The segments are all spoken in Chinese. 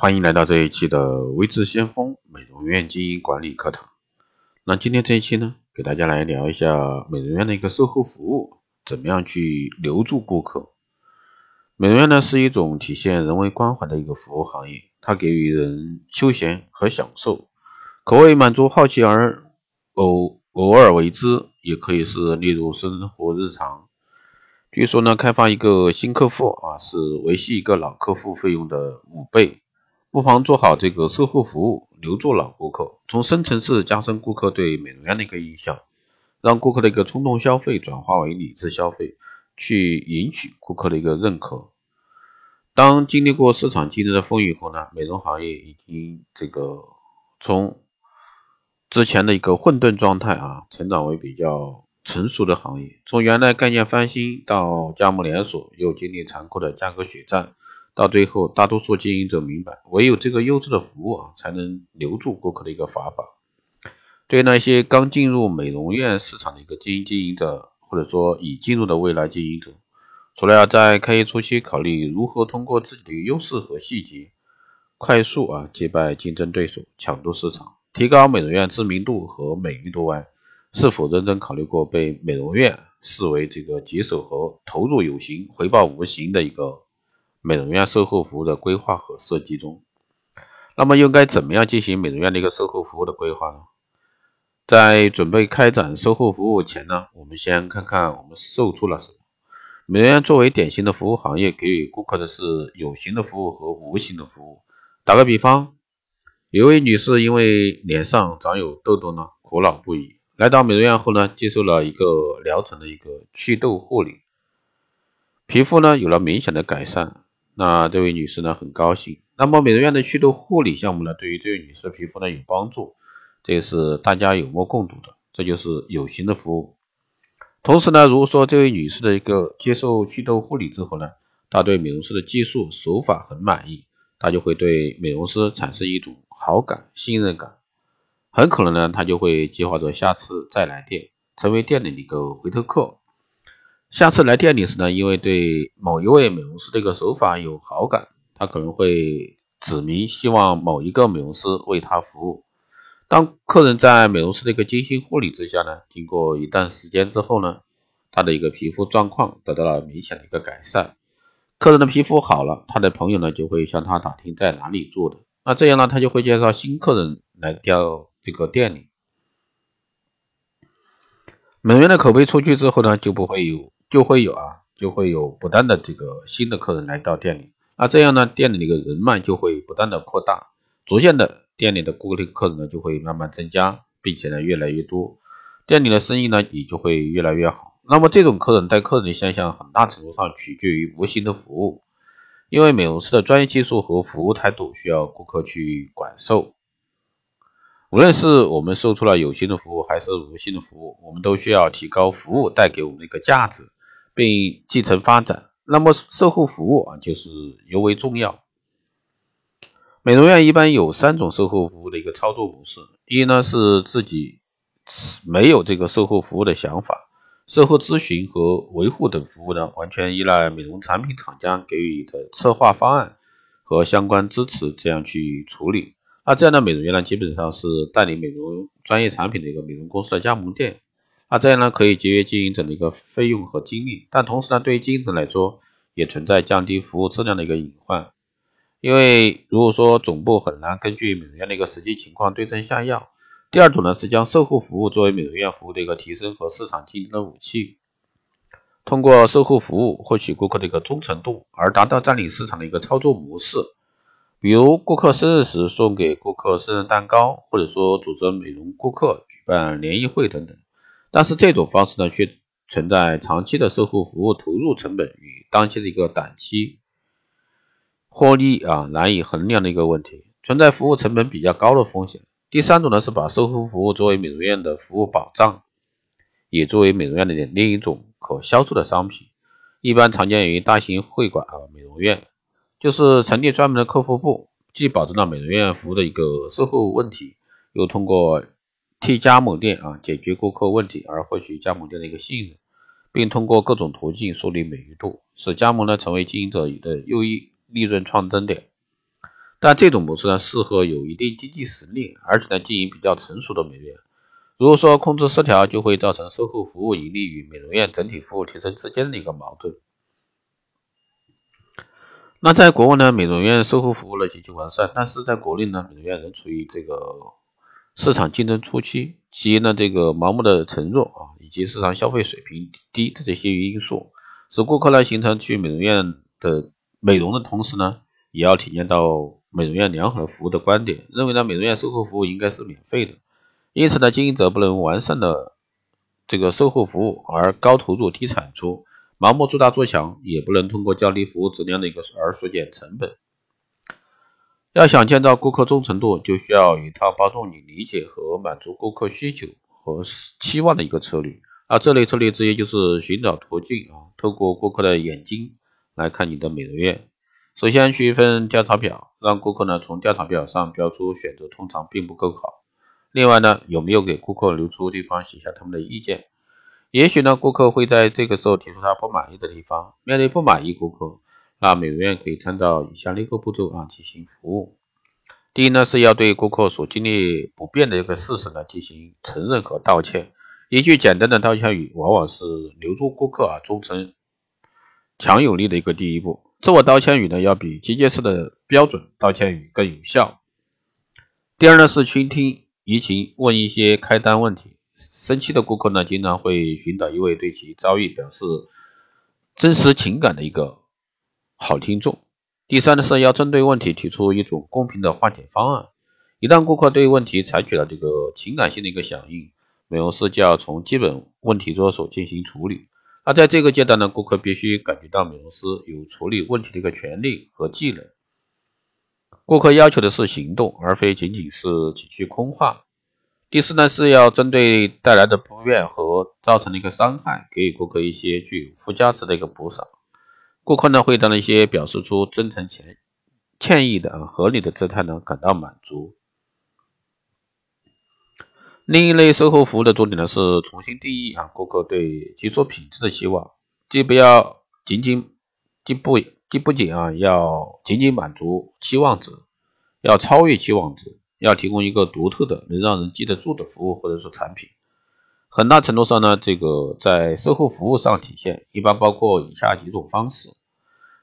欢迎来到这一期的微智先锋美容院经营管理课堂。那今天这一期呢，给大家来聊一下美容院的一个售后服务，怎么样去留住顾客。美容院呢是一种体现人文关怀的一个服务行业，它给予人休闲和享受，可谓满足好奇而偶偶尔为之，也可以是列入生活日常。据说呢，开发一个新客户啊，是维系一个老客户费用的五倍。不妨做好这个售后服务，留住老顾客，从深层次加深顾客对美容院的一个印象，让顾客的一个冲动消费转化为理智消费，去赢取顾客的一个认可。当经历过市场竞争的风雨后呢，美容行业已经这个从之前的一个混沌状态啊，成长为比较成熟的行业。从原来概念翻新到加盟连锁，又经历残酷的价格血战。到最后，大多数经营者明白，唯有这个优质的服务啊，才能留住顾客的一个法宝。对那些刚进入美容院市场的一个经营经营者，或者说已进入的未来经营者，除了要在开业初期考虑如何通过自己的优势和细节，快速啊击败竞争对手，抢夺市场，提高美容院知名度和美誉度外，是否认真考虑过被美容院视为这个棘手和投入有形、回报无形的一个？美容院售后服务的规划和设计中，那么又该怎么样进行美容院的一个售后服务的规划呢？在准备开展售后服务前呢，我们先看看我们售出了什么。美容院作为典型的服务行业，给予顾客的是有形的服务和无形的服务。打个比方，有位女士因为脸上长有痘痘呢，苦恼不已，来到美容院后呢，接受了一个疗程的一个祛痘护理，皮肤呢有了明显的改善。那这位女士呢很高兴。那么美容院的祛痘护理项目呢，对于这位女士的皮肤呢有帮助，这是大家有目共睹的，这就是有形的服务。同时呢，如果说这位女士的一个接受祛痘护理之后呢，她对美容师的技术手法很满意，她就会对美容师产生一种好感、信任感，很可能呢，她就会计划着下次再来店，成为店里的一个回头客。下次来店里时呢，因为对某一位美容师的一个手法有好感，他可能会指明希望某一个美容师为他服务。当客人在美容师的一个精心护理之下呢，经过一段时间之后呢，他的一个皮肤状况得到了明显的一个改善。客人的皮肤好了，他的朋友呢就会向他打听在哪里做的，那这样呢，他就会介绍新客人来到这个店里。美容院的口碑出去之后呢，就不会有。就会有啊，就会有不断的这个新的客人来到店里，那这样呢，店里的个人脉就会不断的扩大，逐渐的店里的顾客客人呢就会慢慢增加，并且呢越来越多，店里的生意呢也就会越来越好。那么这种客人带客人的现象，很大程度上取决于无形的服务，因为美容师的专业技术和服务态度需要顾客去感受。无论是我们售出了有形的服务，还是无形的服务，我们都需要提高服务带给我们的一个价值。并继承发展，那么售后服务啊就是尤为重要。美容院一般有三种售后服务的一个操作模式：一呢是自己没有这个售后服务的想法，售后咨询和维护等服务呢完全依赖美容产品厂家给予的策划方案和相关支持，这样去处理。那这样的美容院呢基本上是代理美容专业产品的一个美容公司的加盟店。那这样呢，可以节约经营者的一个费用和精力，但同时呢，对于经营者来说，也存在降低服务质量的一个隐患。因为如果说总部很难根据美容院的一个实际情况对症下药。第二种呢，是将售后服务作为美容院服务的一个提升和市场竞争的武器，通过售后服务获取顾客的一个忠诚度，而达到占领市场的一个操作模式。比如顾客生日时送给顾客生日蛋糕，或者说组织美容顾客举办联谊会等等。但是这种方式呢，却存在长期的售后服务投入成本与当期的一个短期获利啊难以衡量的一个问题，存在服务成本比较高的风险。第三种呢，是把售后服务作为美容院的服务保障，也作为美容院的另一种可销售的商品。一般常见于大型会馆啊美容院，就是成立专门的客户部，既保证了美容院服务的一个售后问题，又通过。替加盟店啊解决顾客问题而获取加盟店的一个信任，并通过各种途径树立美誉度，使加盟呢成为经营者的又一利润创增点。但这种模式呢，适合有一定经济实力，而且呢经营比较成熟的美容院。如果说控制失调，就会造成售后服务盈利与美容院整体服务提升之间的一个矛盾。那在国外呢，美容院售后服务呢极其完善，但是在国内呢，美容院仍处于这个市场竞争初期，基于呢这个盲目的承诺啊，以及市场消费水平低的这些因素，使顾客呢形成去美容院的美容的同时呢，也要体验到美容院良好的服务的观点，认为呢美容院售后服务应该是免费的，因此呢经营者不能完善的这个售后服务而高投入低产出。盲目做大做强，也不能通过降低服务质量的一个而缩减成本。要想见到顾客忠诚度，就需要一套帮助你理解和满足顾客需求和期望的一个策略。而这类策略之一就是寻找途径啊，透过顾客的眼睛来看你的美容院。首先，取一份调查表，让顾客呢从调查表上标出选择通常并不够好。另外呢，有没有给顾客留出地方写下他们的意见？也许呢，顾客会在这个时候提出他不满意的地方。面对不满意顾客，那美容院可以参照以下六个步骤啊进行服务。第一呢，是要对顾客所经历不便的一个事实呢进行承认和道歉。一句简单的道歉语，往往是留住顾客啊忠诚强有力的一个第一步。自我道歉语呢，要比机械式的标准道歉语更有效。第二呢，是倾听移情，问一些开单问题。生气的顾客呢，经常会寻找一位对其遭遇表示真实情感的一个好听众。第三呢，是要针对问题提出一种公平的化解方案。一旦顾客对问题采取了这个情感性的一个响应，美容师就要从基本问题着手进行处理。那在这个阶段呢，顾客必须感觉到美容师有处理问题的一个权利和技能。顾客要求的是行动，而非仅仅是几句空话。第四呢，是要针对带来的不便和造成的一个伤害，给予顾客一些具有附加值的一个补偿。顾客呢会对那些表示出真诚歉歉意的啊合理的姿态呢感到满足。另一类售后服务的重点呢是重新定义啊顾客对基础品质的期望，既不要仅仅既不既不仅啊要仅仅满足期望值，要超越期望值。要提供一个独特的、能让人记得住的服务或者说产品，很大程度上呢，这个在售后服务上体现，一般包括以下几种方式：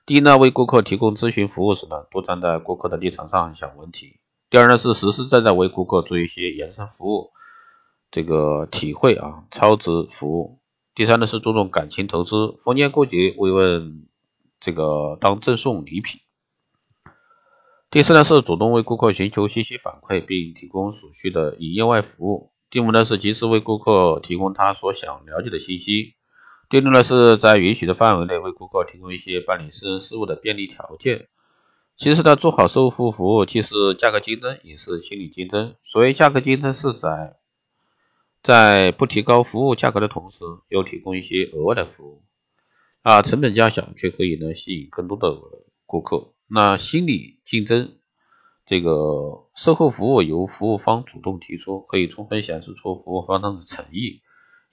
第一呢，为顾客提供咨询服务时呢，多站在顾客的立场上想问题；第二呢，是实实在在为顾客做一些延伸服务，这个体会啊超值服务；第三呢，是注重感情投资，逢年过节慰问，这个当赠送礼品。第四呢是主动为顾客寻求信息反馈，并提供所需的营业外服务。第五呢是及时为顾客提供他所想了解的信息。第六呢是在允许的范围内为顾客提供一些办理私人事务的便利条件。其实呢，做好售后服务既是价格竞争，也是心理竞争。所谓价格竞争，是在在不提高服务价格的同时，又提供一些额外的服务啊，成本较小，却可以呢吸引更多的顾客。那心理竞争，这个售后服务由服务方主动提出，可以充分显示出服务方的诚意，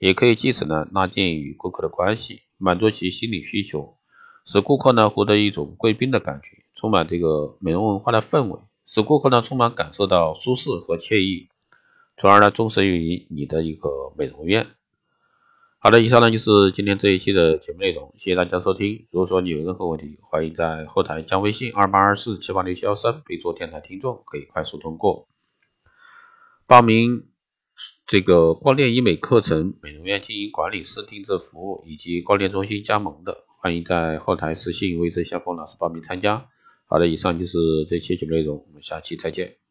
也可以借此呢拉近与顾客的关系，满足其心理需求，使顾客呢获得一种贵宾的感觉，充满这个美容文化的氛围，使顾客呢充满感受到舒适和惬意，从而呢忠实于你的一个美容院。好的，以上呢就是今天这一期的节目内容，谢谢大家收听。如果说你有任何问题，欢迎在后台加微信二八二四七八六七幺三，备注电台听众，可以快速通过报名这个光电医美课程、美容院经营管理师定制服务以及光电中心加盟的，欢迎在后台私信魏志相锋老师报名参加。好的，以上就是这期节目内容，我们下期再见。